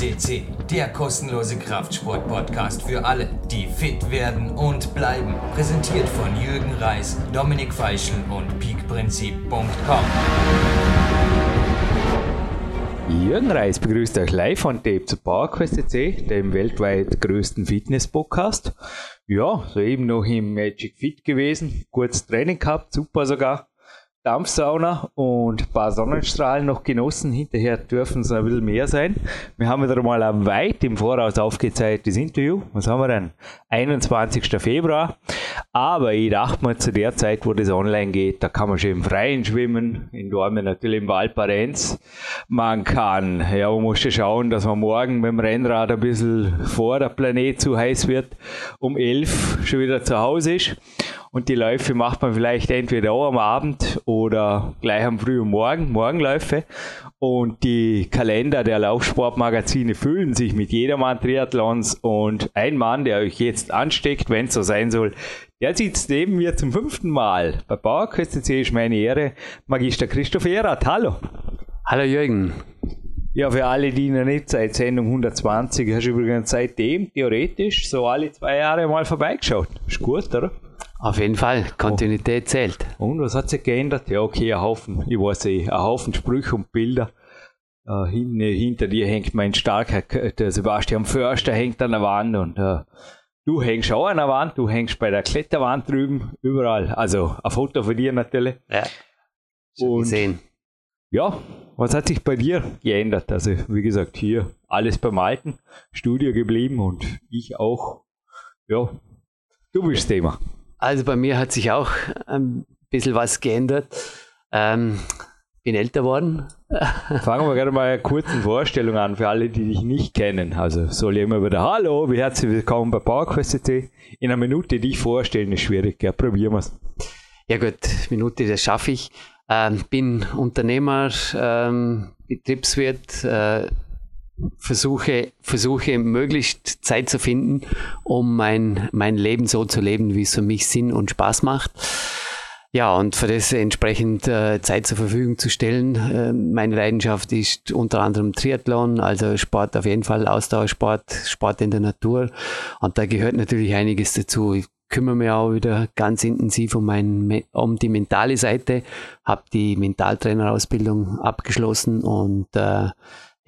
CC, der kostenlose Kraftsport-Podcast für alle, die fit werden und bleiben. Präsentiert von Jürgen Reis, Dominik Feischl und peakprinzip.com. Jürgen Reis begrüßt euch live on tape zu PowerQuest CC, dem weltweit größten Fitness-Podcast. Ja, soeben noch im Magic Fit gewesen, kurz Training gehabt, super sogar. Dampfsauna und ein paar Sonnenstrahlen noch genossen. Hinterher dürfen es ein bisschen mehr sein. Wir haben wieder mal ein weit im Voraus aufgezeichnetes Interview. Was haben wir denn? 21. Februar. Aber ich dachte mir, zu der Zeit, wo das online geht, da kann man schon im Freien schwimmen. In Dormen natürlich im Valparenz. Man kann, ja, man muss schauen, dass man morgen mit dem Rennrad ein bisschen vor der Planet zu heiß wird, um 11 schon wieder zu Hause ist. Und die Läufe macht man vielleicht entweder auch am Abend oder gleich am frühen Morgen, Morgenläufe. Und die Kalender der Laufsportmagazine füllen sich mit jedermann Triathlons und ein Mann, der euch jetzt ansteckt, wenn es so sein soll, der sitzt neben mir zum fünften Mal. Bei C ist meine Ehre, Magister Christoph Erath. Hallo. Hallo Jürgen. Ja, für alle, die noch nicht seit Sendung 120, hast du übrigens seitdem theoretisch so alle zwei Jahre mal vorbeigeschaut. Ist gut, oder? Auf jeden Fall, Kontinuität oh. zählt. Und was hat sich geändert? Ja, okay, ein Haufen, ich weiß eh, ein Haufen Sprüche und Bilder. Uh, hin, hinter dir hängt mein starker, der Sebastian Förster hängt an der Wand und uh, du hängst auch an der Wand, du hängst bei der Kletterwand drüben, überall. Also ein Foto von dir natürlich. Ja. Schon gesehen. Ja, was hat sich bei dir geändert? Also, wie gesagt, hier alles beim Alten, Studio geblieben und ich auch. Ja, du bist Thema. Also bei mir hat sich auch ein bisschen was geändert. Ähm, bin älter worden. Fangen wir gerade mal eine kurze Vorstellung an für alle, die dich nicht kennen. Also soll ich immer wieder Hallo, wie herzlich willkommen bei PowerQuest In einer Minute dich vorstellen ist schwierig, ja, probieren wir es. Ja gut, Minute, das schaffe ich. Ähm, bin Unternehmer, ähm, Betriebswirt, äh, versuche, versuche möglichst Zeit zu finden, um mein, mein Leben so zu leben, wie es für mich Sinn und Spaß macht. Ja, und für das entsprechend äh, Zeit zur Verfügung zu stellen. Äh, meine Leidenschaft ist unter anderem Triathlon, also Sport auf jeden Fall, Ausdauersport, Sport in der Natur. Und da gehört natürlich einiges dazu. Ich kümmere mich auch wieder ganz intensiv um, mein, um die mentale Seite, habe die Mentaltrainerausbildung abgeschlossen und äh,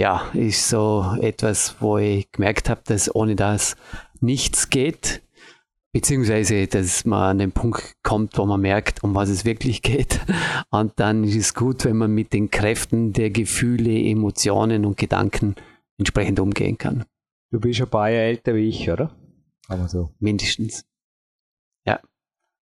ja, ist so etwas, wo ich gemerkt habe, dass ohne das nichts geht, beziehungsweise dass man an den Punkt kommt, wo man merkt, um was es wirklich geht. Und dann ist es gut, wenn man mit den Kräften der Gefühle, Emotionen und Gedanken entsprechend umgehen kann. Du bist ein paar Jahre älter wie ich, oder? Aber so. Mindestens. Ja.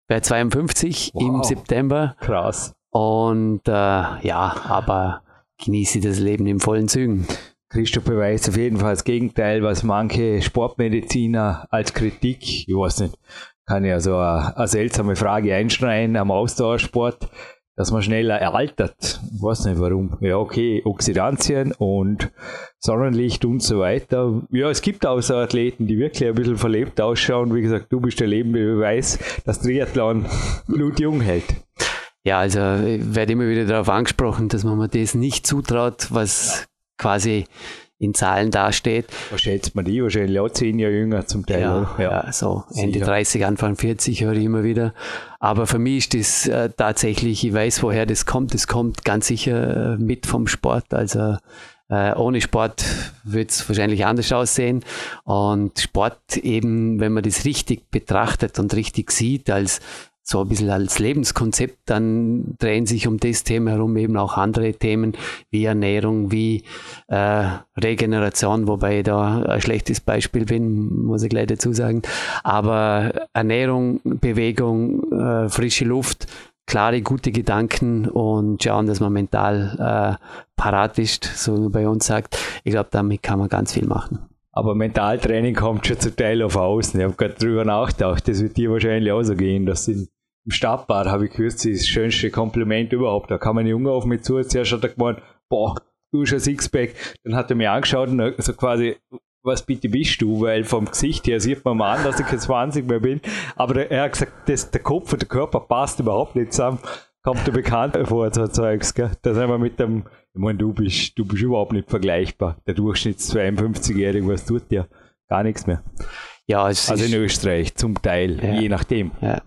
Bei 52 wow. im September. Krass. Und äh, ja, aber genieße das Leben in vollen Zügen. Christoph beweist auf jeden Fall das Gegenteil, was manche Sportmediziner als Kritik, ich weiß nicht, kann ja so eine, eine seltsame Frage einschneiden am Ausdauersport, dass man schneller altert. Ich weiß nicht warum. Ja, okay, Oxidantien und Sonnenlicht und so weiter. Ja, es gibt auch so Athleten, die wirklich ein bisschen verlebt ausschauen. Wie gesagt, du bist der lebende Beweis, dass Triathlon blutjung hält. Ja, also ich werde immer wieder darauf angesprochen, dass man mir das nicht zutraut, was ja. quasi in Zahlen dasteht. Was schätzt man die? Wahrscheinlich auch zehn Jahre jünger zum Teil. Ja, ja. ja so Ende 30, Anfang 40 höre ich immer wieder. Aber für mich ist das äh, tatsächlich, ich weiß, woher das kommt. Das kommt ganz sicher äh, mit vom Sport. Also äh, ohne Sport wird es wahrscheinlich anders aussehen. Und Sport eben, wenn man das richtig betrachtet und richtig sieht, als so ein bisschen als Lebenskonzept, dann drehen sich um das Thema herum eben auch andere Themen wie Ernährung, wie äh, Regeneration, wobei ich da ein schlechtes Beispiel bin, muss ich gleich dazu sagen. Aber Ernährung, Bewegung, äh, frische Luft, klare, gute Gedanken und schauen, dass man mental äh, parat ist, so wie man bei uns sagt. Ich glaube, damit kann man ganz viel machen. Aber Mentaltraining kommt schon zum Teil auf außen. Ich habe gerade drüber nachgedacht, das wird dir wahrscheinlich auch so gehen, dass sie im Stadtbad habe ich kürzlich das schönste Kompliment überhaupt. Da kam ein Junge auf mich zu, zuerst hat er gemeint, boah, du bist ein Sixpack. Dann hat er mir angeschaut und so quasi, was bitte bist du? Weil vom Gesicht her sieht man mal an, dass ich kein 20 mehr bin. Aber er hat gesagt, das, der Kopf und der Körper passt überhaupt nicht zusammen. kommt dir bekannt vor, so Zeugs, gell? Da sind wir mit dem, ich meine, du bist, du bist überhaupt nicht vergleichbar. Der Durchschnitts 52-Jährige, was tut der? Gar nichts mehr. Ja, also in Österreich zum Teil, ja. je nachdem. Ja.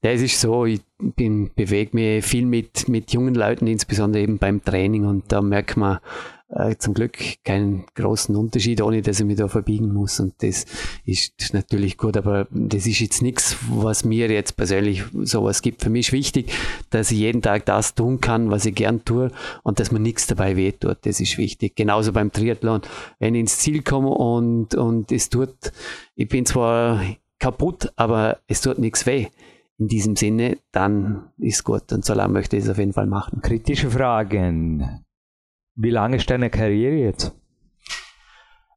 es ist so, ich bewege mich viel mit, mit jungen Leuten, insbesondere eben beim Training und da merkt man, äh, zum Glück keinen großen Unterschied, ohne dass ich mich da verbiegen muss. Und das ist natürlich gut, aber das ist jetzt nichts, was mir jetzt persönlich sowas gibt. Für mich ist wichtig, dass ich jeden Tag das tun kann, was ich gern tue und dass mir nichts dabei wehtut. Das ist wichtig. Genauso beim Triathlon. Wenn ich ins Ziel komme und, und es tut, ich bin zwar kaputt, aber es tut nichts weh in diesem Sinne, dann ist gut. Und so lange möchte ich es auf jeden Fall machen. Kritische Fragen. Wie lange ist deine Karriere jetzt?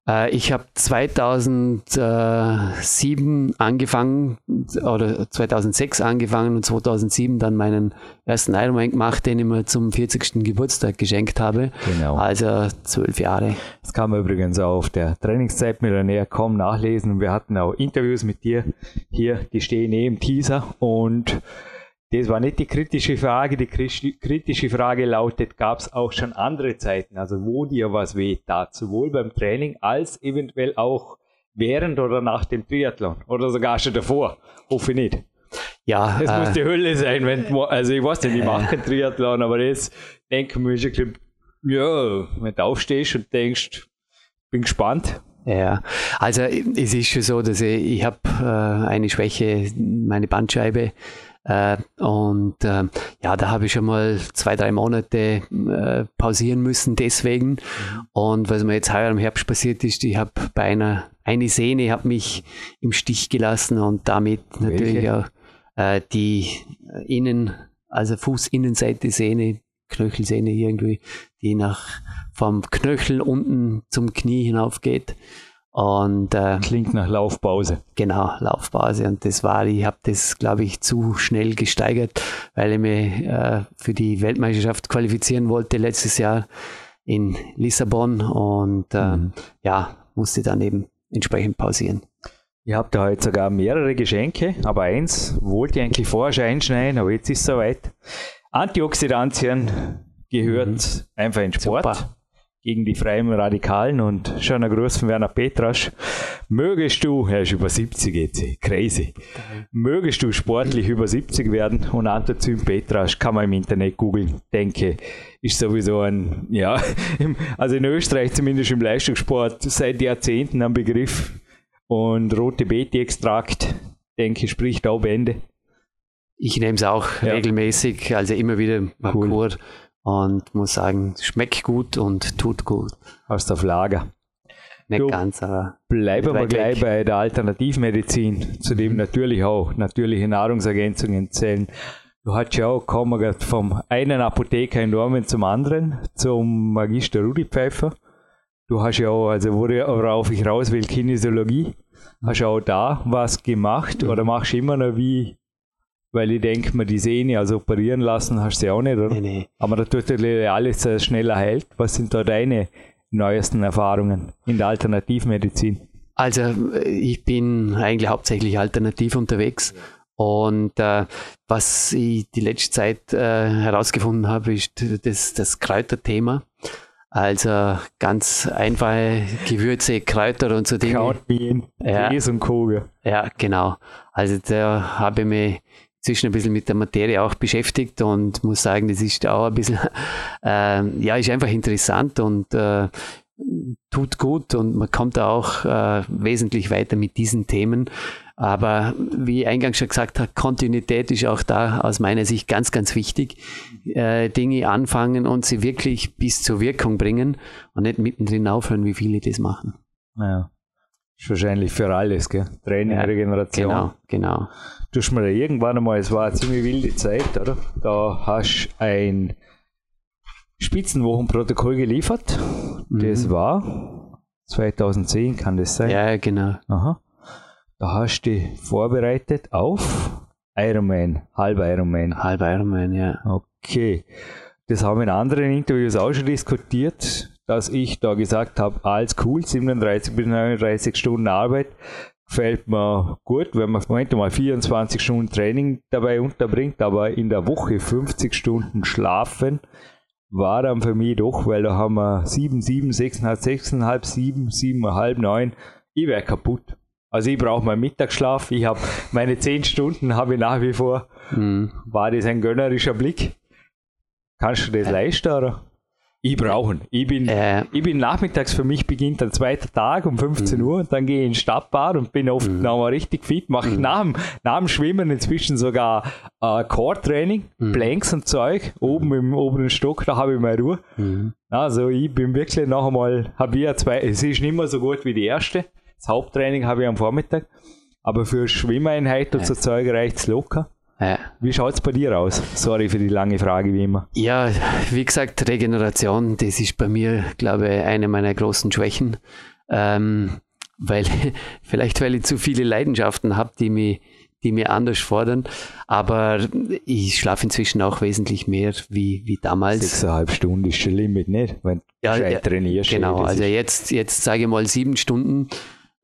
Äh, ich habe 2007 angefangen oder 2006 angefangen und 2007 dann meinen ersten Ironman gemacht, den ich mir zum 40. Geburtstag geschenkt habe. Genau. Also zwölf Jahre. Das kann man übrigens auch auf der Trainingszeit mit der näher kaum nachlesen. Wir hatten auch Interviews mit dir hier, die stehen eh im Teaser und das war nicht die kritische Frage. Die kritische Frage lautet, gab es auch schon andere Zeiten, also wo dir was weh tat, sowohl beim Training als eventuell auch während oder nach dem Triathlon oder sogar schon davor. Hoffe ich nicht. Ja, es äh, muss die Hölle sein, wenn, also ich weiß nicht, ich mache keinen Triathlon, aber jetzt denke ich mir schon, ja, wenn du aufstehst und denkst, bin gespannt, ja, also es ist schon so, dass ich, ich habe äh, eine Schwäche, meine Bandscheibe äh, und äh, ja, da habe ich schon mal zwei, drei Monate äh, pausieren müssen deswegen. Mhm. Und was mir jetzt heuer im Herbst passiert ist, ich habe bei einer eine Sehne hat mich im Stich gelassen und damit natürlich auch äh, die Innen, also Fußinnenseite Sehne, Knöchelsehne irgendwie, die nach vom Knöchel unten zum Knie hinauf geht. Und, äh, Klingt nach Laufpause. Genau, Laufpause. Und das war, ich habe das, glaube ich, zu schnell gesteigert, weil ich mich äh, für die Weltmeisterschaft qualifizieren wollte letztes Jahr in Lissabon. Und äh, mhm. ja, musste dann eben entsprechend pausieren. Ihr habt da heute sogar mehrere Geschenke, aber eins wollte ich eigentlich vorher schon einschneiden, aber jetzt ist es soweit. Antioxidantien gehört mhm. einfach in Sport. Super gegen die Freien Radikalen und schon ein Gruß von Werner Petrasch. Mögest du, er ist über 70 jetzt, crazy, mögest du sportlich über 70 werden und Antozym Petrasch kann man im Internet googeln, denke, ist sowieso ein, ja, also in Österreich zumindest im Leistungssport seit Jahrzehnten ein Begriff und rote Beete-Extrakt, denke, spricht auch Bände. Ich nehme es auch ja. regelmäßig, also immer wieder cool. Kur und muss sagen, schmeckt gut und tut gut. Hast auf Lager. Nicht du, ganz, aber. Bleiben wir gleich weg. bei der Alternativmedizin, zu dem natürlich auch natürliche Nahrungsergänzungen zählen. Du hast ja auch kommen vom einen Apotheker in Dormen zum anderen, zum Magister Rudi Pfeiffer. Du hast ja auch, also worauf ich raus will, Kinesiologie. Hast du auch da was gemacht oder machst du immer noch wie weil ich denke mir, die Sehne, also operieren lassen hast du sie auch nicht, oder? Nee, nee. Aber da tut alles schneller heilt. Was sind da deine neuesten Erfahrungen in der Alternativmedizin? Also ich bin eigentlich hauptsächlich alternativ unterwegs. Und äh, was ich die letzte Zeit äh, herausgefunden habe, ist das, das Kräuterthema. Also ganz einfache Gewürze, Kräuter und so Dinge. Krautbienen, ja. und Koge. Ja, genau. Also da habe ich mich inzwischen ein bisschen mit der Materie auch beschäftigt und muss sagen, das ist auch ein bisschen, äh, ja, ist einfach interessant und äh, tut gut und man kommt da auch äh, wesentlich weiter mit diesen Themen. Aber wie ich eingangs schon gesagt habe, Kontinuität ist auch da aus meiner Sicht ganz, ganz wichtig. Äh, Dinge anfangen und sie wirklich bis zur Wirkung bringen und nicht mittendrin aufhören, wie viele das machen. Naja. Ist wahrscheinlich für alles, gell? Training, ja, Regeneration. Genau, genau. Du hast mir irgendwann einmal, es war eine ziemlich wilde Zeit, oder? Da hast du ein Spitzenwochenprotokoll geliefert. Mhm. Das war 2010, kann das sein? Ja, genau. Aha. Da hast du dich vorbereitet auf Ironman, halb Ironman. Halb Ironman, ja. Okay. Das haben wir in anderen Interviews auch schon diskutiert dass ich da gesagt habe, alles cool, 37 bis 39 Stunden Arbeit, gefällt mir gut, wenn man Moment mal 24 Stunden Training dabei unterbringt, aber in der Woche 50 Stunden schlafen war dann für mich doch, weil da haben wir 7, 7, 6,5, 6,5, 7, 7,5, 9. Ich wäre kaputt. Also ich brauche meinen Mittagsschlaf. Ich habe meine 10 Stunden habe ich nach wie vor. Mhm. War das ein gönnerischer Blick? Kannst du das leisten, oder? Ich brauche ihn. Ich bin, äh. ich bin nachmittags, für mich beginnt ein zweiter Tag um 15 mhm. Uhr und dann gehe ich in Stadtbad und bin oft mhm. noch mal richtig fit. Mache mhm. nach, dem, nach dem Schwimmen inzwischen sogar äh, Core-Training, mhm. Planks und Zeug, oben im oberen Stock, da habe ich meine Ruhe. Mhm. Also ich bin wirklich noch einmal, habe ich ja zwei, es ist nicht mehr so gut wie die erste. Das Haupttraining habe ich am Vormittag, aber für Schwimmeinheit und so Zeug reicht es locker. Ja. Wie schaut es bei dir aus? Sorry für die lange Frage, wie immer. Ja, wie gesagt, Regeneration, das ist bei mir, glaube ich, eine meiner großen Schwächen. Ähm, weil, vielleicht weil ich zu viele Leidenschaften habe, die mich, die mir anders fordern. Aber ich schlafe inzwischen auch wesentlich mehr wie, wie damals. Sechseinhalb Stunden ist schon Limit, nicht? Wenn ja, du ja, trainierst. Genau, also jetzt, jetzt sage ich mal sieben Stunden.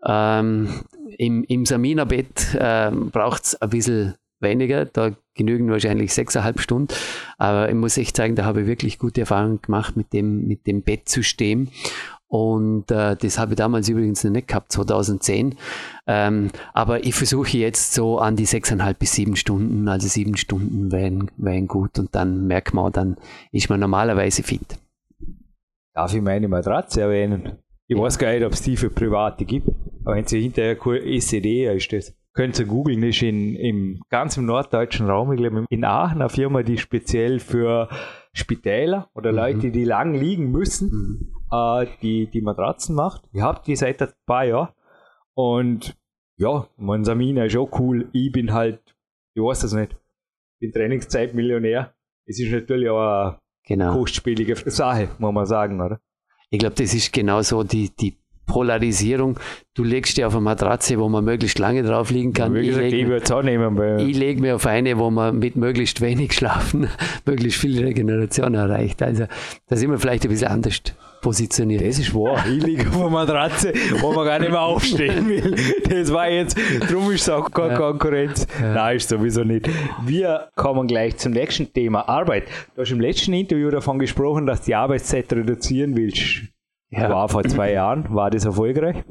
Ähm, Im im Samina-Bett ähm, braucht es ein bisschen weniger, da genügen wahrscheinlich sechseinhalb Stunden. Aber ich muss echt sagen, da habe ich wirklich gute Erfahrungen gemacht mit dem, mit dem Bettsystem. Und äh, das habe ich damals übrigens noch nicht gehabt, 2010. Ähm, aber ich versuche jetzt so an die sechseinhalb bis sieben Stunden, also sieben Stunden wären, wären gut und dann merkt man, dann ist man normalerweise fit. Darf ich meine Matratze erwähnen? Ich ja. weiß gar nicht, ob es die für Private gibt, aber wenn sie hinterher ECD ist das könnt ihr googeln, ist in, im ganz im norddeutschen Raum, ich glaube in Aachen, eine Firma, die speziell für Spitäler oder mhm. Leute, die lang liegen müssen, mhm. äh, die, die Matratzen macht. Ich habe die seit ein paar Jahren und ja, mein Samina ist auch cool. Ich bin halt, ich weiß das nicht, bin Trainingszeitmillionär. Es ist natürlich auch eine genau. kostspielige Sache, muss man sagen, oder? Ich glaube, das ist genau so die, die Polarisierung. Du legst dir auf eine Matratze, wo man möglichst lange drauf liegen kann. ich lege leg mir auf eine, wo man mit möglichst wenig Schlafen möglichst viel Regeneration erreicht. Also da sind wir vielleicht ein bisschen anders positioniert. Das ist wahr. Ich liege auf einer Matratze, wo man gar nicht mehr aufstehen will. Das war jetzt, darum ist es auch keine ja. Konkurrenz. Ja. Nein, ist sowieso nicht. Wir kommen gleich zum nächsten Thema, Arbeit. Du hast im letzten Interview davon gesprochen, dass du die Arbeitszeit reduzieren willst. Ja. War vor zwei Jahren. War das erfolgreich?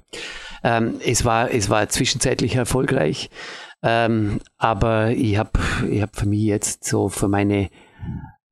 Ähm, es, war, es war zwischenzeitlich erfolgreich, ähm, aber ich habe ich hab für mich jetzt so für meine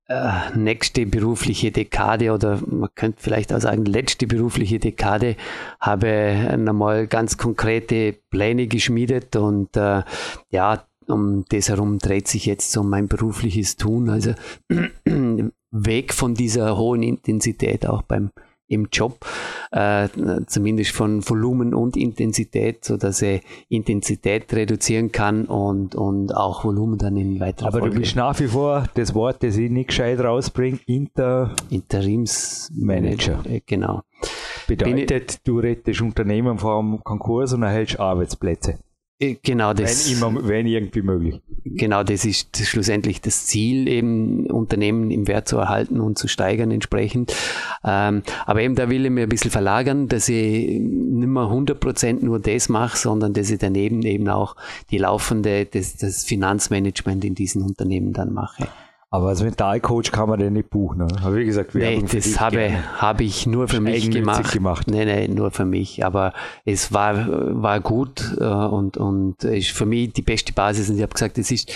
äh, nächste berufliche Dekade oder man könnte vielleicht auch sagen letzte berufliche Dekade habe einmal ganz konkrete Pläne geschmiedet und äh, ja, um das herum dreht sich jetzt so mein berufliches Tun, also weg von dieser hohen Intensität auch beim im Job, äh, zumindest von Volumen und Intensität, so dass er Intensität reduzieren kann und, und auch Volumen dann in weiterer Aber Folge. du bist nach wie vor das Wort, das ich nicht gescheit rausbringe, Inter Interimsmanager. Genau. Bedeutet, du rettest Unternehmen vom Konkurs und erhältst Arbeitsplätze. Äh, genau das. Wenn, immer, wenn irgendwie möglich. Genau, das ist schlussendlich das Ziel, eben Unternehmen im Wert zu erhalten und zu steigern entsprechend. Ähm, aber eben da will ich mir ein bisschen verlagern, dass ich nicht mehr 100% nur das mache, sondern dass ich daneben eben auch die laufende, das, das Finanzmanagement in diesen Unternehmen dann mache. Aber als Mentalcoach kann man den nicht buchen. Ne? Aber wie gesagt, wir nee, das habe, habe ich nur für mich gemacht. gemacht. Nee, nee, nur für mich. Aber es war, war gut äh, und, und ist für mich die beste Basis. Und ich habe gesagt, es ist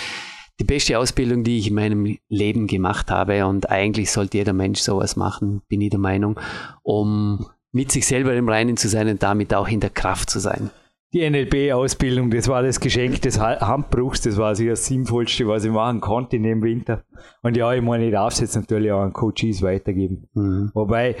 die beste Ausbildung, die ich in meinem Leben gemacht habe. Und eigentlich sollte jeder Mensch sowas machen, bin ich der Meinung, um mit sich selber im Reinen zu sein und damit auch in der Kraft zu sein die NLP-Ausbildung, das war das Geschenk des Handbruchs, das war sicher das Sinnvollste, was ich machen konnte in dem Winter. Und ja, ich meine, ich darf es jetzt natürlich auch an Coaches weitergeben. Mhm. Wobei,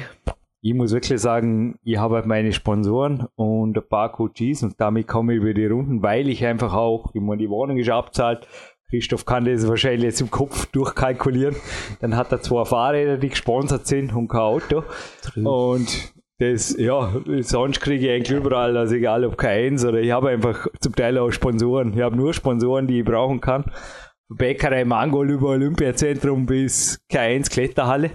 ich muss wirklich sagen, ich habe halt meine Sponsoren und ein paar Coaches und damit komme ich über die Runden, weil ich einfach auch, ich meine, die Wohnung ist abzahlt. Christoph kann das wahrscheinlich jetzt im Kopf durchkalkulieren. Dann hat er zwei Fahrräder, die gesponsert sind und kein Auto. Und das, ja, sonst kriege ich eigentlich überall, also egal ob keins oder ich habe einfach zum Teil auch Sponsoren. Ich habe nur Sponsoren, die ich brauchen kann. Bäckerei Mangol über Olympiazentrum bis K1 Kletterhalle.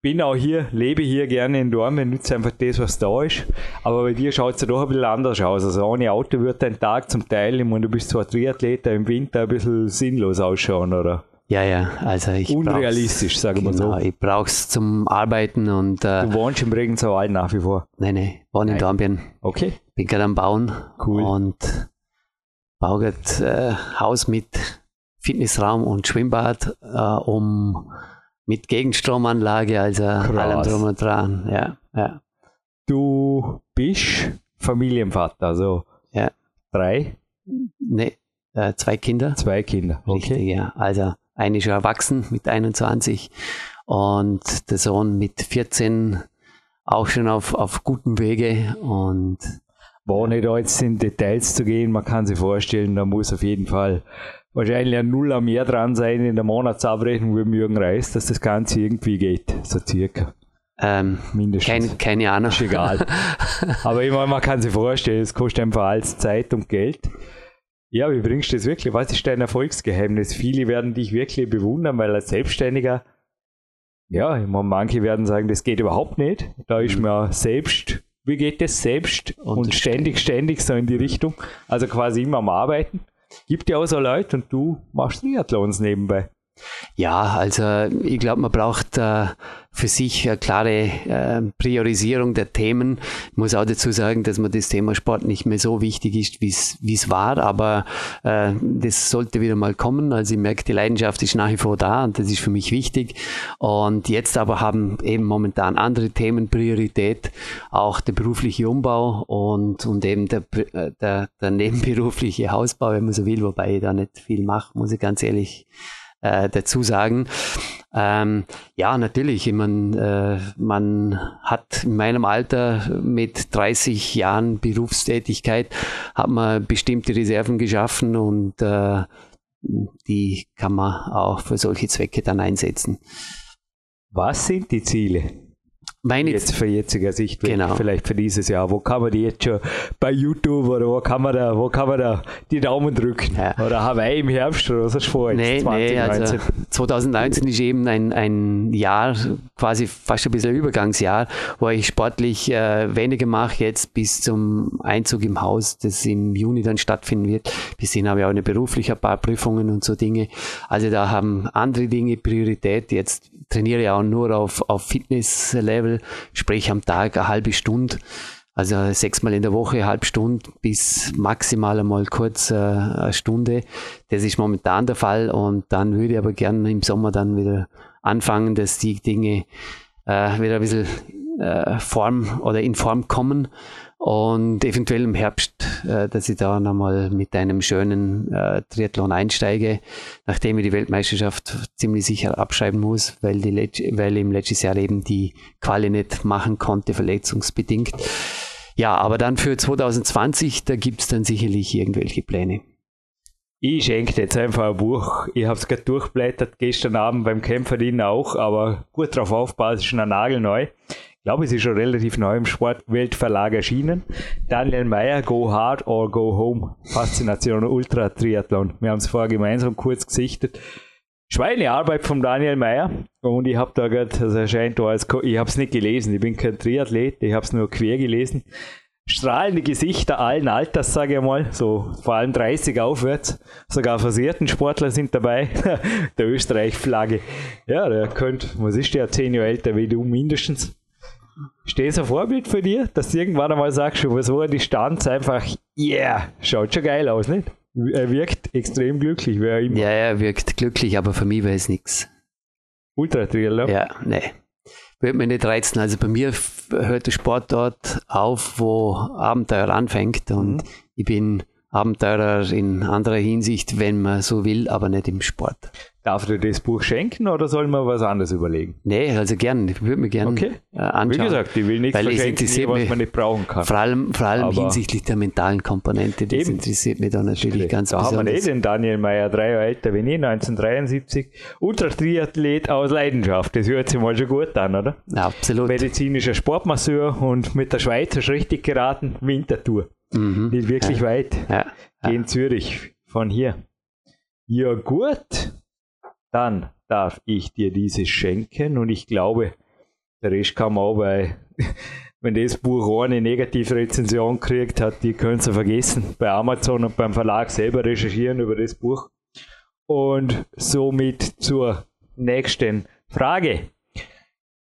bin auch hier, lebe hier gerne in Dormen, nütze einfach das, was da ist. Aber bei dir schaut es ja doch ein bisschen anders aus. Also ohne Auto wird dein Tag zum Teil, ich meine, du bist zwar Triathlet, im Winter ein bisschen sinnlos ausschauen, oder? Ja, ja, also ich. Unrealistisch, sagen wir genau, so. Ich brauch's zum Arbeiten und. Äh, du wohnst im Regensau nach wie vor? Nein, nein, wohne in Dornbirn. Okay. Bin gerade am Bauen. Cool. Und baue gerade äh, Haus mit Fitnessraum und Schwimmbad, äh, um mit Gegenstromanlage, also Krass. allem drum und dran. Ja, ja. Du bist Familienvater, also ja. drei? Nee, äh, zwei Kinder. Zwei Kinder, okay. Richtig, ja. Also eine schon erwachsen mit 21 und der Sohn mit 14 auch schon auf, auf gutem Wege und ohne da jetzt in Details zu gehen, man kann sich vorstellen, da muss auf jeden Fall wahrscheinlich ein Nuller mehr dran sein in der Monatsabrechnung wie Jürgen Reis, dass das Ganze irgendwie geht, so circa. Ähm, Mindestens. Kein, keine Ahnung. Ist egal. Aber ich meine, man kann sich vorstellen, es kostet einfach alles Zeit und Geld. Ja, wie bringst du das wirklich? Was ist dein Erfolgsgeheimnis? Viele werden dich wirklich bewundern, weil als Selbstständiger, ja, ich meine, manche werden sagen, das geht überhaupt nicht. Da ist mhm. man selbst, wie geht das selbst und, und ständig, ständig so in die Richtung. Also quasi immer am Arbeiten. Gibt ja auch so Leute und du machst Triathlons nebenbei. Ja, also ich glaube, man braucht äh, für sich eine klare äh, Priorisierung der Themen. Ich muss auch dazu sagen, dass mir das Thema Sport nicht mehr so wichtig ist, wie es war, aber äh, das sollte wieder mal kommen. Also ich merke, die Leidenschaft ist nach wie vor da und das ist für mich wichtig. Und jetzt aber haben eben momentan andere Themen Priorität, auch der berufliche Umbau und, und eben der, äh, der, der nebenberufliche Hausbau, wenn man so will, wobei ich da nicht viel mache, muss ich ganz ehrlich äh, dazu sagen. Ähm, ja, natürlich. Ich mein, äh, man hat in meinem Alter mit 30 Jahren Berufstätigkeit hat man bestimmte Reserven geschaffen und äh, die kann man auch für solche Zwecke dann einsetzen. Was sind die Ziele? Meine jetzt für jetziger Sicht, genau. vielleicht für dieses Jahr. Wo kann man die jetzt schon bei YouTube oder wo kann man da, wo kann man da die Daumen drücken? Ja. Oder Hawaii im Herbst oder was du vor? Nee, 2019? nee, also 2019 ist eben ein, ein Jahr, quasi fast ein bisschen ein Übergangsjahr, wo ich sportlich äh, weniger mache, jetzt bis zum Einzug im Haus, das im Juni dann stattfinden wird. Bis dahin habe ich auch eine berufliche ein paar Prüfungen und so Dinge. Also da haben andere Dinge Priorität. Jetzt trainiere ich auch nur auf, auf Fitness-Level Level, sprich am Tag eine halbe Stunde. Also sechsmal in der Woche halbe Stunde bis maximal einmal kurz äh, eine Stunde. Das ist momentan der Fall und dann würde ich aber gerne im Sommer dann wieder anfangen, dass die Dinge äh, wieder ein bisschen äh, Form oder in Form kommen und eventuell im Herbst, äh, dass ich da nochmal mit einem schönen äh, Triathlon einsteige, nachdem ich die Weltmeisterschaft ziemlich sicher abschreiben muss, weil, die weil ich im letztes Jahr eben die Quali nicht machen konnte, verletzungsbedingt. Ja, aber dann für 2020, da gibt es dann sicherlich irgendwelche Pläne. Ich schenke jetzt einfach ein Buch. Ich habe es gerade durchblättert, gestern Abend beim Kämpferdienen auch, aber gut drauf aufpassen, ist schon ein Nagel neu glaube, es ist schon relativ neu im Sportweltverlag erschienen. Daniel Meyer, Go Hard or Go Home. Faszination Ultra Triathlon. Wir haben es vorher gemeinsam kurz gesichtet. Schweinearbeit von Daniel Meyer und ich habe da gerade, das erscheint da als, ich habe es nicht gelesen, ich bin kein Triathlet, ich habe es nur quer gelesen. Strahlende Gesichter allen Alters, sage ich mal, so vor allem 30 aufwärts. Sogar versierten Sportler sind dabei. der Österreich-Flagge. Ja, der könnte, was ist der, 10 Jahre älter wie du mindestens. Steht es ein Vorbild für dich, dass du irgendwann einmal sagst, über so eine Distanz einfach, yeah, schaut schon geil aus, nicht? Er wirkt extrem glücklich, wer immer. Ja, er wirkt glücklich, aber für mich wäre es nichts. Ultra Triathlon? Ja, nee. Würde mich nicht reizen. Also bei mir hört der Sport dort auf, wo Abenteuer anfängt und mhm. ich bin Abenteurer in anderer Hinsicht, wenn man so will, aber nicht im Sport. Darf dir das Buch schenken oder soll man was anderes überlegen? Nee, also gern. Ich würde mir gerne okay. äh, anschauen. Wie gesagt, ich will nichts weil verschenken, was man nicht brauchen kann. Vor allem, vor allem hinsichtlich der mentalen Komponente. Das eben. interessiert mich da natürlich Stimmt. ganz da besonders. Da haben wir eh den Daniel Meyer, drei Jahre älter wie ich, 1973. Ultratriathlet aus Leidenschaft. Das hört sich mal schon gut an, oder? Ja, absolut. Medizinischer Sportmasseur und mit der Schweiz hast richtig geraten, Wintertour. Mhm. Nicht wirklich ja. weit. Ja. Gehen Zürich von hier. Ja, gut dann darf ich dir diese schenken und ich glaube, Der Rest man auch bei, wenn das Buch eine negative Rezension kriegt hat, die können sie vergessen. Bei Amazon und beim Verlag selber recherchieren über das Buch. Und somit zur nächsten Frage.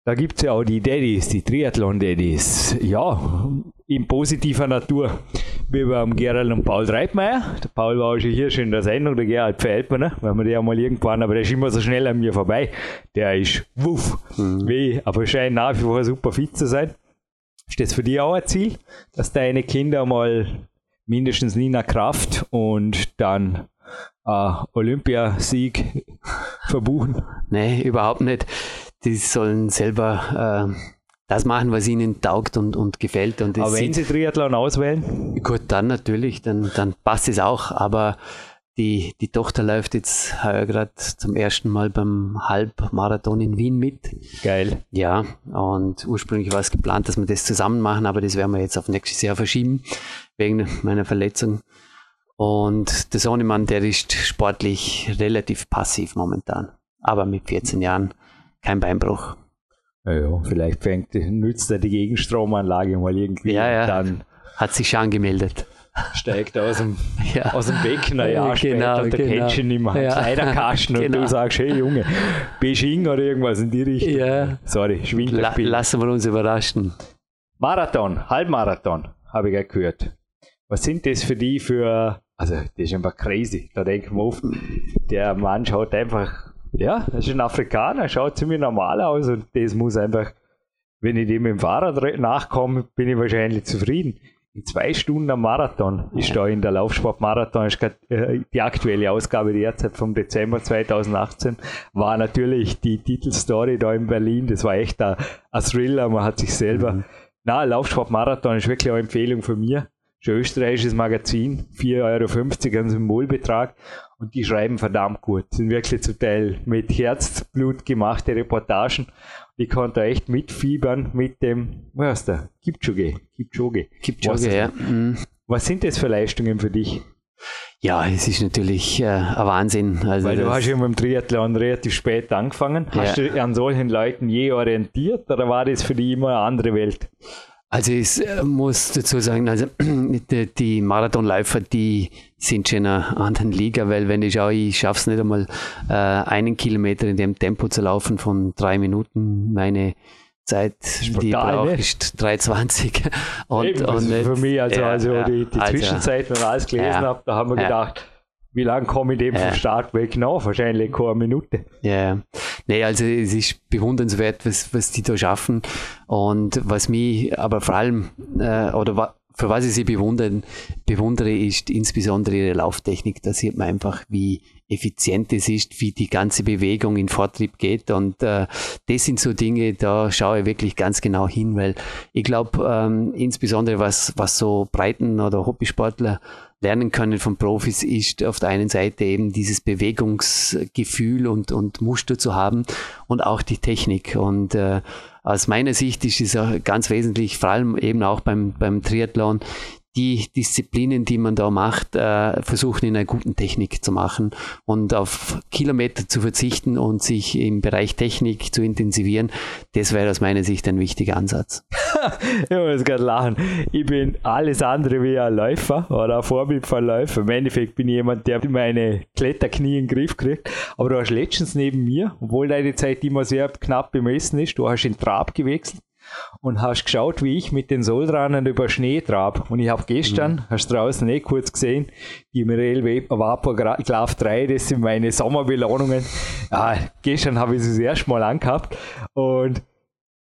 Da gibt es ja auch die Daddies, die Triathlon-Daddies. Ja, in positiver Natur. Wie beim Gerald und Paul Reitmeier. Der Paul war auch schon hier schon in der Sendung, der Gerald fällt mir, ne? weil wir den mal irgendwann, aber der ist immer so schnell an mir vorbei. Der ist wuff, mhm. wie, aber scheint nach wie vor super fit zu sein. Ist das für dich auch ein Ziel, dass deine Kinder mal mindestens Nina Kraft und dann äh, Olympiasieg verbuchen? Nee, überhaupt nicht die sollen selber äh, das machen, was ihnen taugt und, und gefällt. Und aber wenn sie Triathlon auswählen? Gut, dann natürlich, dann, dann passt es auch. Aber die, die Tochter läuft jetzt gerade zum ersten Mal beim Halbmarathon in Wien mit. Geil. Ja, und ursprünglich war es geplant, dass wir das zusammen machen, aber das werden wir jetzt auf nächstes Jahr verschieben, wegen meiner Verletzung. Und der Sohnemann, der ist sportlich relativ passiv momentan. Aber mit 14 Jahren kein Beinbruch. Ja, ja, vielleicht fängt, nützt er die Gegenstromanlage mal irgendwie. Ja, ja. Dann hat sich schon angemeldet. Steigt aus dem, ja. aus dem Becken ein Jahr genau, später und der genau. ihn nicht mehr. Ja. Kleiderkasten genau. und du sagst, hey Junge, Beijing oder irgendwas in die Richtung. Ja. Sorry, Schwindelspiel. La lassen wir uns überraschen. Marathon, Halbmarathon, habe ich gehört. Was sind das für die für, also das ist einfach crazy. Da denken wir oft, der Mann schaut einfach ja, das ist ein Afrikaner, schaut ziemlich normal aus und das muss einfach, wenn ich dem mit dem Fahrrad nachkomme, bin ich wahrscheinlich zufrieden. In zwei Stunden am Marathon ist da in der Laufsportmarathon, ist grad, äh, die aktuelle Ausgabe derzeit vom Dezember 2018, war natürlich die Titelstory da in Berlin. Das war echt ein, ein Thriller, man hat sich selber. Mhm. Na, Laufsportmarathon ist wirklich eine Empfehlung von mir. Ist ein österreichisches Magazin, 4,50 Euro ein Symbolbetrag. Und die schreiben verdammt gut. Sind wirklich zum Teil mit Herzblut gemachte Reportagen. Ich konnte echt mitfiebern mit dem, was ist der? Kipchoge. Kipchoge. Kipchoge, ja. Mhm. Was sind das für Leistungen für dich? Ja, es ist natürlich äh, ein Wahnsinn. Also Weil du hast ja mit dem Triathlon relativ spät angefangen. Hast ja. du an solchen Leuten je orientiert oder war das für dich immer eine andere Welt? Also ich äh, muss dazu sagen, also die, Marathonläufer, die sind schon in einer anderen Liga, weil wenn ich schaue, ich schaffe es nicht einmal äh, einen Kilometer in dem Tempo zu laufen von drei Minuten. Meine Zeit, die brauche, ne? ist 3,20. Und, Eben, und für mich, also, ja, also ja, die, die also, Zwischenzeit, wenn ich alles gelesen ja, habe, da haben wir gedacht, wie lange komme ich dem vom Start weg nach? Wahrscheinlich keine Minute. Ja, nee, also es ist bewundernswert, was, was die da schaffen. Und was mich aber vor allem, äh, oder für was ich sie bewundern, bewundere, ist insbesondere ihre Lauftechnik. Da sieht man einfach, wie effizient es ist, wie die ganze Bewegung in Vortrieb geht. Und äh, das sind so Dinge, da schaue ich wirklich ganz genau hin, weil ich glaube, ähm, insbesondere was, was so Breiten- oder Hobbysportler lernen können von Profis, ist auf der einen Seite eben dieses Bewegungsgefühl und, und Muster zu haben und auch die Technik. Und äh, aus meiner Sicht ist es auch ganz wesentlich, vor allem eben auch beim, beim Triathlon, die Disziplinen, die man da macht, äh, versuchen in einer guten Technik zu machen und auf Kilometer zu verzichten und sich im Bereich Technik zu intensivieren, das wäre aus meiner Sicht ein wichtiger Ansatz. ich muss gerade lachen. Ich bin alles andere wie ein Läufer oder ein Vorbild von Läufer. Im Endeffekt bin ich jemand, der meine Kletterknie in den Griff kriegt. Aber du hast letztens neben mir, obwohl deine Zeit immer sehr knapp bemessen ist, du hast den Trab gewechselt und hast geschaut, wie ich mit den Soldranen über Schnee trab. Und ich habe gestern, mhm. hast du draußen eh kurz gesehen, die Mirel Vapor Glove 3, das sind meine Sommerbelohnungen. Ja, gestern habe ich sie das erste Mal angehabt und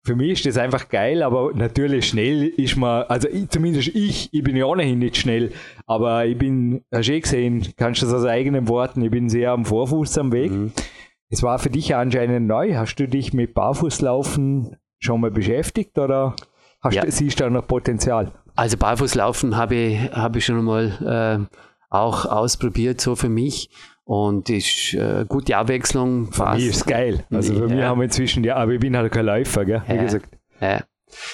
für mich ist das einfach geil, aber natürlich schnell ist man, also ich, zumindest ich, ich bin ja ohnehin nicht schnell, aber ich bin, hast du eh gesehen, kannst du das aus eigenen Worten, ich bin sehr am Vorfuß am Weg. Mhm. Es war für dich anscheinend neu. Hast du dich mit Barfußlaufen schon mal beschäftigt oder hast ja. du, siehst du da noch Potenzial? Also Barfußlaufen habe ich, habe ich schon mal äh, auch ausprobiert, so für mich. Und ist äh, gute Abwechslung. Für mich ist geil. Also für ja. mich haben wir inzwischen, ja, aber ich bin halt kein Läufer, gell? wie ja. gesagt. Ja.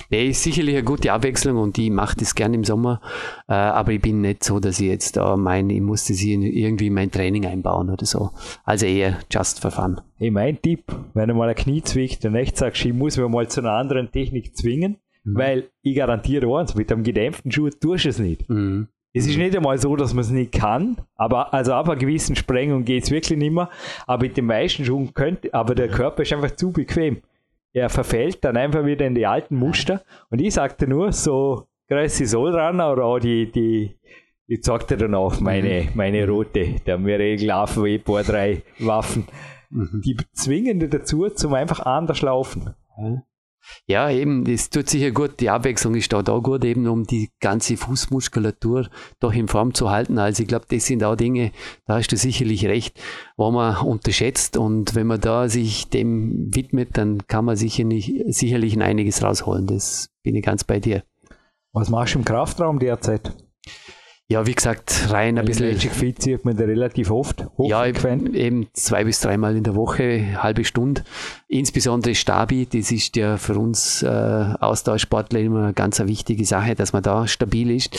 Nee, ist sicherlich eine gute Abwechslung und ich mache das gerne im Sommer, äh, aber ich bin nicht so, dass ich jetzt da meine, ich muss das irgendwie in mein Training einbauen oder so. Also eher just for fun. Hey, mein Tipp, wenn du mal ein Knie zwickt und echt sagst, ich muss mir mal zu einer anderen Technik zwingen, mhm. weil ich garantiere eins, mit einem gedämpften Schuh tust du es nicht. Mhm. Es ist nicht einmal so, dass man es nicht kann, aber also ab einer gewissen Sprengung geht es wirklich nicht mehr. Aber mit den meisten Schuhen könnte, aber der Körper ist einfach zu bequem er verfällt dann einfach wieder in die alten Muster. Und ich sagte nur, so Größe Solrunner oder auch die, die, ich sagte dann auch meine, mhm. meine rote, der mir Regelaffen, ein paar, drei Waffen, mhm. die zwingen dazu, zum einfach anders laufen. Ja, eben, das tut sicher gut. Die Abwechslung ist da, da gut, eben um die ganze Fußmuskulatur doch in Form zu halten. Also ich glaube, das sind auch Dinge, da hast du sicherlich recht, wo man unterschätzt. Und wenn man da sich dem widmet, dann kann man sicher sicherlich ein einiges rausholen. Das bin ich ganz bei dir. Was machst du im Kraftraum derzeit? Ja, wie gesagt, rein ein bisschen. Magic Fit sieht man da relativ oft. Ja, eben zwei bis dreimal in der Woche, halbe Stunde. Insbesondere Stabi, das ist ja für uns äh, Austauschsportler immer eine ganz eine wichtige Sache, dass man da stabil ist.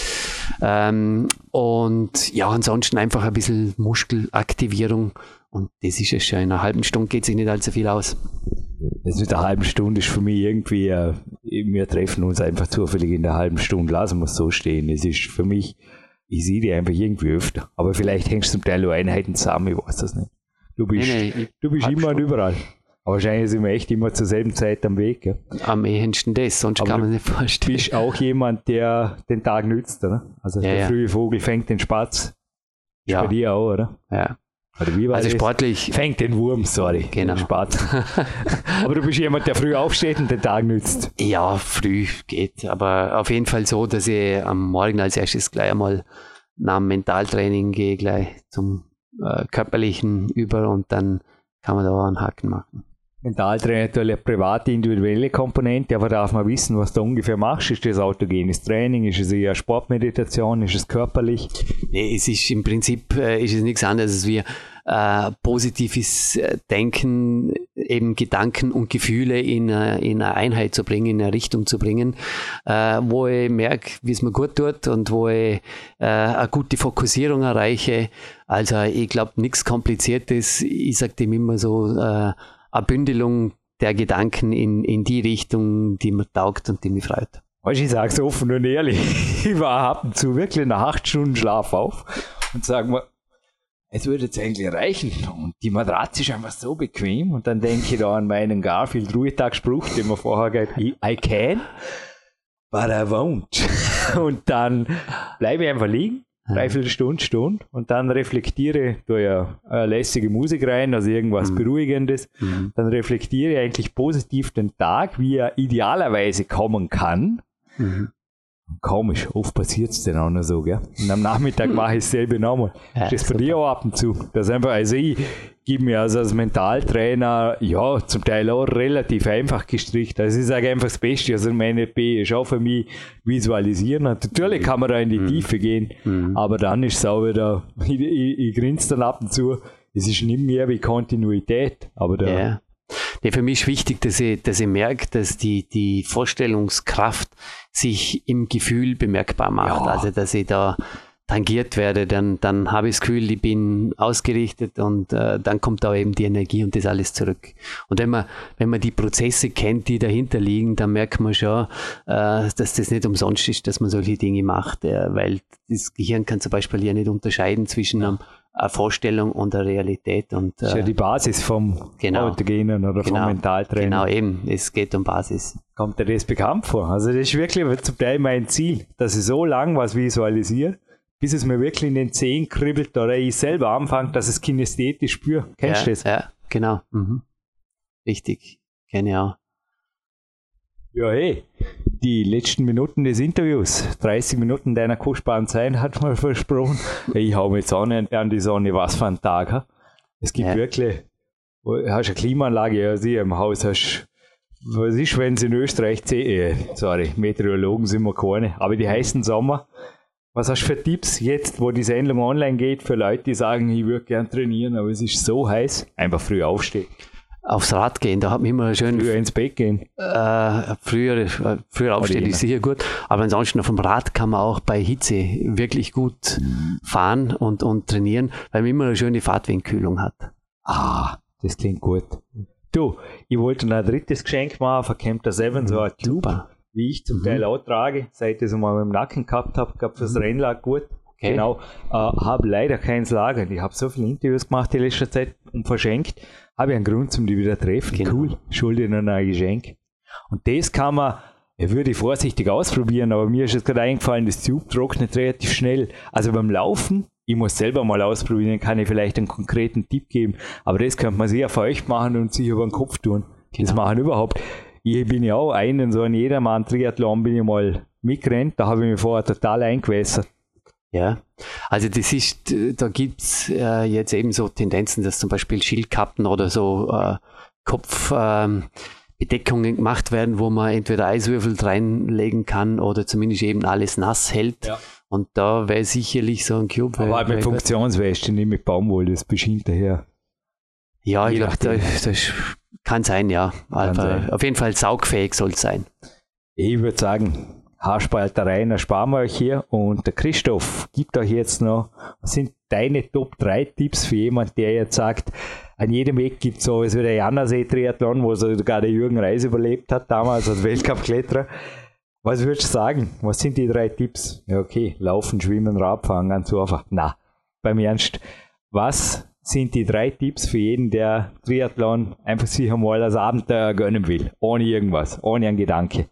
Ähm, und ja, ansonsten einfach ein bisschen Muskelaktivierung. Und das ist es schon. In einer halben Stunde geht sich nicht allzu viel aus. Das mit der halben Stunde ist für mich irgendwie, äh, wir treffen uns einfach zufällig in der halben Stunde, lassen wir es so stehen. Es ist für mich ich sehe die einfach irgendwie öfter. Aber vielleicht hängst du zum Teil nur Einheiten zusammen, ich weiß das nicht. Du bist, nee, nee, du bist immer und überall. Aber wahrscheinlich sind wir echt immer zur selben Zeit am Weg. Ja. Am ehesten das, sonst Aber kann man sich nicht vorstellen. Du bist auch jemand, der den Tag nützt, oder? Also ja, der ja. frühe Vogel fängt den Spatz. Ja. Bei dir auch, oder? Ja. Also sportlich. Fängt den Wurm, sorry. Genau. Spatz. aber du bist jemand, der früh aufsteht und den Tag nützt. Ja, früh geht. Aber auf jeden Fall so, dass ich am Morgen als erstes gleich einmal nach dem Mentaltraining gehe, gleich zum äh, körperlichen über und dann kann man da einen Haken machen. Mentaltraining natürlich eine private, individuelle Komponente, aber darf man wissen, was du ungefähr machst. Ist das autogenes Training? Ist es eher Sportmeditation? Ist es körperlich? Nee, es ist im Prinzip äh, ist es nichts anderes als wir äh, positives äh, Denken, eben Gedanken und Gefühle in, äh, in eine Einheit zu bringen, in eine Richtung zu bringen, äh, wo ich merke, wie es mir gut tut und wo ich äh, eine gute Fokussierung erreiche. Also ich glaube, nichts Kompliziertes. Ich sage dem immer so, äh, eine Bündelung der Gedanken in, in die Richtung, die mir taugt und die mich freut. Weißt, ich sage es offen und ehrlich, ich war ab und zu wirklich nach acht Stunden Schlaf auf und sage mir, es würde jetzt eigentlich reichen. Und die Matratze ist einfach so bequem. Und dann denke ich da an meinen Garfield Ruhetagspruch, den man vorher gesagt I can, but I won't. Und dann bleibe ich einfach liegen dreiviertel Stunde, Stunde und dann reflektiere, da ja äh, lässige Musik rein, also irgendwas mhm. Beruhigendes, mhm. dann reflektiere ich eigentlich positiv den Tag, wie er idealerweise kommen kann. Mhm. Komisch, oft passiert es dann auch noch so, gell? Und am Nachmittag mache ich dasselbe nochmal. Ja, das bei dir auch ab und zu. Das einfach, also ich gebe mir also als Mentaltrainer, ja, zum Teil auch relativ einfach gestrickt. Also ich sage einfach das Beste, also mein EP ist auch für mich visualisieren. Natürlich kann man da in die mhm. Tiefe gehen, mhm. aber dann ist es auch wieder, ich, ich, ich grinse dann ab und zu, es ist nicht mehr wie Kontinuität, aber da, ja. Nee, für mich ist wichtig, dass ich, dass ich merke, dass die, die Vorstellungskraft sich im Gefühl bemerkbar macht. Ja. Also, dass ich da tangiert werde, dann, dann habe ich das Gefühl, ich bin ausgerichtet und äh, dann kommt da eben die Energie und das alles zurück. Und wenn man, wenn man die Prozesse kennt, die dahinter liegen, dann merkt man schon, äh, dass das nicht umsonst ist, dass man solche Dinge macht, äh, weil das Gehirn kann zum Beispiel ja nicht unterscheiden zwischen einem eine Vorstellung und eine Realität. Und, das ist ja äh, die Basis vom genau, Autogenen oder genau, vom Mentaltraining. Genau, eben. Es geht um Basis. Kommt dir das bekannt vor? Also das ist wirklich zum Teil mein Ziel, dass ich so lang was visualisiere, bis es mir wirklich in den Zehen kribbelt oder ich selber anfange, dass es kinästhetisch spüre. Kennst du das? Ja, genau. Mhm. Richtig. Kenne ich auch. Ja, hey, die letzten Minuten des Interviews, 30 Minuten deiner kostbaren Zeit, hat man versprochen. Ich hau mir jetzt an, an die Sonne, was für ein Tag. Es gibt ja. wirklich, du hast eine Klimaanlage, ja, sie im Haus hast, was ist, wenn sie in Österreich, äh, sorry, Meteorologen sind wir keine, aber die heißen Sommer. Was hast du für Tipps jetzt, wo die Sendung online geht, für Leute, die sagen, ich würde gern trainieren, aber es ist so heiß? Einfach früh aufstehen. aufs Rad gehen. Da hat man immer schön. Früher ins Bett gehen. Äh, früher, äh, früher aufstehen ist sicher gut. Aber ansonsten auf dem Rad kann man auch bei Hitze wirklich gut fahren und, und trainieren, weil man immer eine schöne Fahrtwindkühlung hat. Ah, das klingt gut. Du, ich wollte noch ein drittes Geschenk machen, verkämmt der Seven, so ein Club, Super. Wie ich zum mhm. Teil auch trage, seit ich das mal mit dem Nacken gehabt habe, gab fürs mhm. Rennlager gut. Okay. Genau, äh, habe leider keins Lager. Ich habe so viele Interviews gemacht in letzter Zeit und verschenkt. Habe ich einen Grund, um die wieder treffen. Genau. Cool, schulde noch ein Geschenk. Und das kann man, ich würde vorsichtig ausprobieren, aber mir ist jetzt gerade eingefallen, das Tube trocknet relativ schnell. Also beim Laufen, ich muss selber mal ausprobieren, kann ich vielleicht einen konkreten Tipp geben. Aber das könnte man sehr feucht machen und sich über den Kopf tun. Genau. Das machen überhaupt. Ich bin ja auch einen, so ein Jedermann-Triathlon bin ich mal mitgerannt, da habe ich mich vorher total eingewässert. Ja, also das ist, da gibt es äh, jetzt eben so Tendenzen, dass zum Beispiel Schildkappen oder so äh, Kopfbedeckungen ähm, gemacht werden, wo man entweder Eiswürfel reinlegen kann oder zumindest eben alles nass hält. Ja. Und da wäre sicherlich so ein Cube. Aber halt mit Funktionsweste, nicht mit Baumwolle, das beschint daher. Ja, ich glaube, das, das, kann sein, ja. Kann sein. Auf jeden Fall saugfähig soll es sein. Ich würde sagen, Haarspalterei ersparen wir euch hier. Und der Christoph gibt euch jetzt noch, was sind deine Top 3 Tipps für jemanden, der jetzt sagt, an jedem Weg gibt es so, es wird der Jannersee-Triathlon, wo sogar der Jürgen Reis überlebt hat, damals als Weltcup-Kletterer. Was würdest du sagen? Was sind die drei Tipps? Ja, okay, laufen, schwimmen, Radfahren, ganz einfach. Na, beim Ernst. Was sind die drei Tipps für jeden, der Triathlon einfach sich einmal als Abenteuer gönnen will? Ohne irgendwas, ohne einen Gedanke.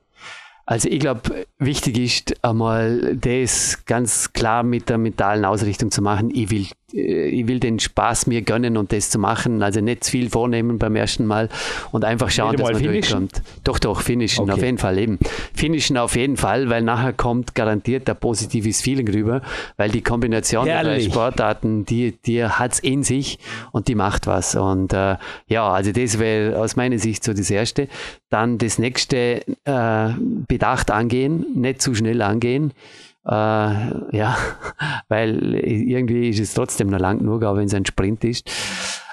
Also ich glaube, wichtig ist einmal das ganz klar mit der mentalen Ausrichtung zu machen. Ich will ich will den Spaß mir gönnen und das zu machen. Also nicht zu viel vornehmen beim ersten Mal und einfach schauen, dass man finishen? durchkommt. Doch, doch, finishen, okay. auf jeden Fall eben. Finishen auf jeden Fall, weil nachher kommt garantiert der positives Feeling rüber, weil die Kombination Herrlich. der Sportarten, die, die hat es in sich und die macht was. Und äh, ja, also das wäre aus meiner Sicht so das Erste. Dann das nächste, äh, bedacht angehen, nicht zu schnell angehen. Äh, ja, weil irgendwie ist es trotzdem noch lang genug, auch wenn es ein Sprint ist.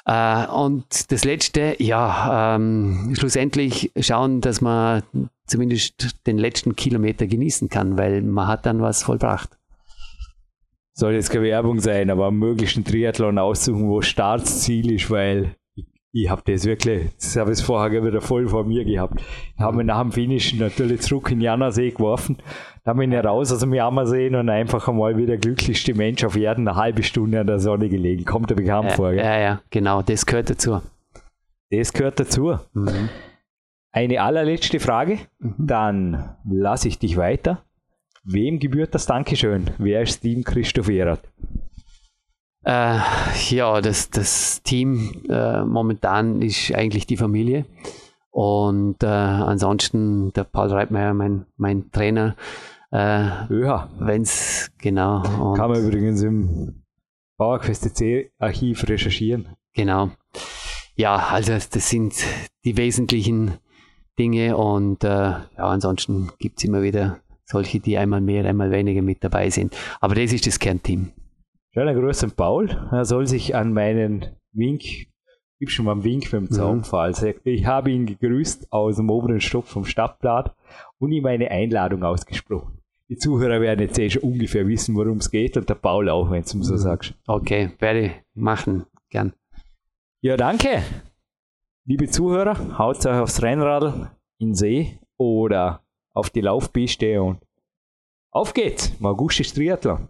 Äh, und das Letzte, ja, ähm, schlussendlich schauen, dass man zumindest den letzten Kilometer genießen kann, weil man hat dann was vollbracht. Soll jetzt keine Werbung sein, aber am möglichen Triathlon aussuchen, wo Startziel ist, weil ich habe das wirklich, das habe ich vorher wieder voll vor mir gehabt. Ich habe mich nach dem Finishen natürlich zurück in Jannersee geworfen, da bin ich raus aus dem Jammersee und einfach einmal wie der glücklichste Mensch auf Erden eine halbe Stunde an der Sonne gelegen. Kommt dir bekannt ja, vor, gell? Ja, ja, genau, das gehört dazu. Das gehört dazu. Mhm. Eine allerletzte Frage, mhm. dann lasse ich dich weiter. Wem gebührt das Dankeschön? Wer ist Team Christoph Erath? Äh, ja, das, das Team äh, momentan ist eigentlich die Familie. Und äh, ansonsten der Paul Reitmeier, mein, mein Trainer. Äh, ja. Wenn's, genau. Kann man übrigens im PowerQuest C Archiv recherchieren. Genau. Ja, also das sind die wesentlichen Dinge und äh, ja, ansonsten gibt es immer wieder solche, die einmal mehr, einmal weniger mit dabei sind. Aber das ist das Kernteam. Schöner Gruß an Paul. Er soll sich an meinen Wink, gib schon mal einen Wink beim Zaunpfahl. Mhm. Ich habe ihn gegrüßt aus dem oberen Stock vom Stadtblatt und ihm eine Einladung ausgesprochen. Die Zuhörer werden jetzt eh schon ungefähr wissen, worum es geht und der Paul auch, wenn du so mhm. sagst. Okay, werde ich machen, gern. Ja, danke. Liebe Zuhörer, haut euch aufs Rennrad in den See oder auf die Laufpiste und auf geht's. Im August ist Triathlon.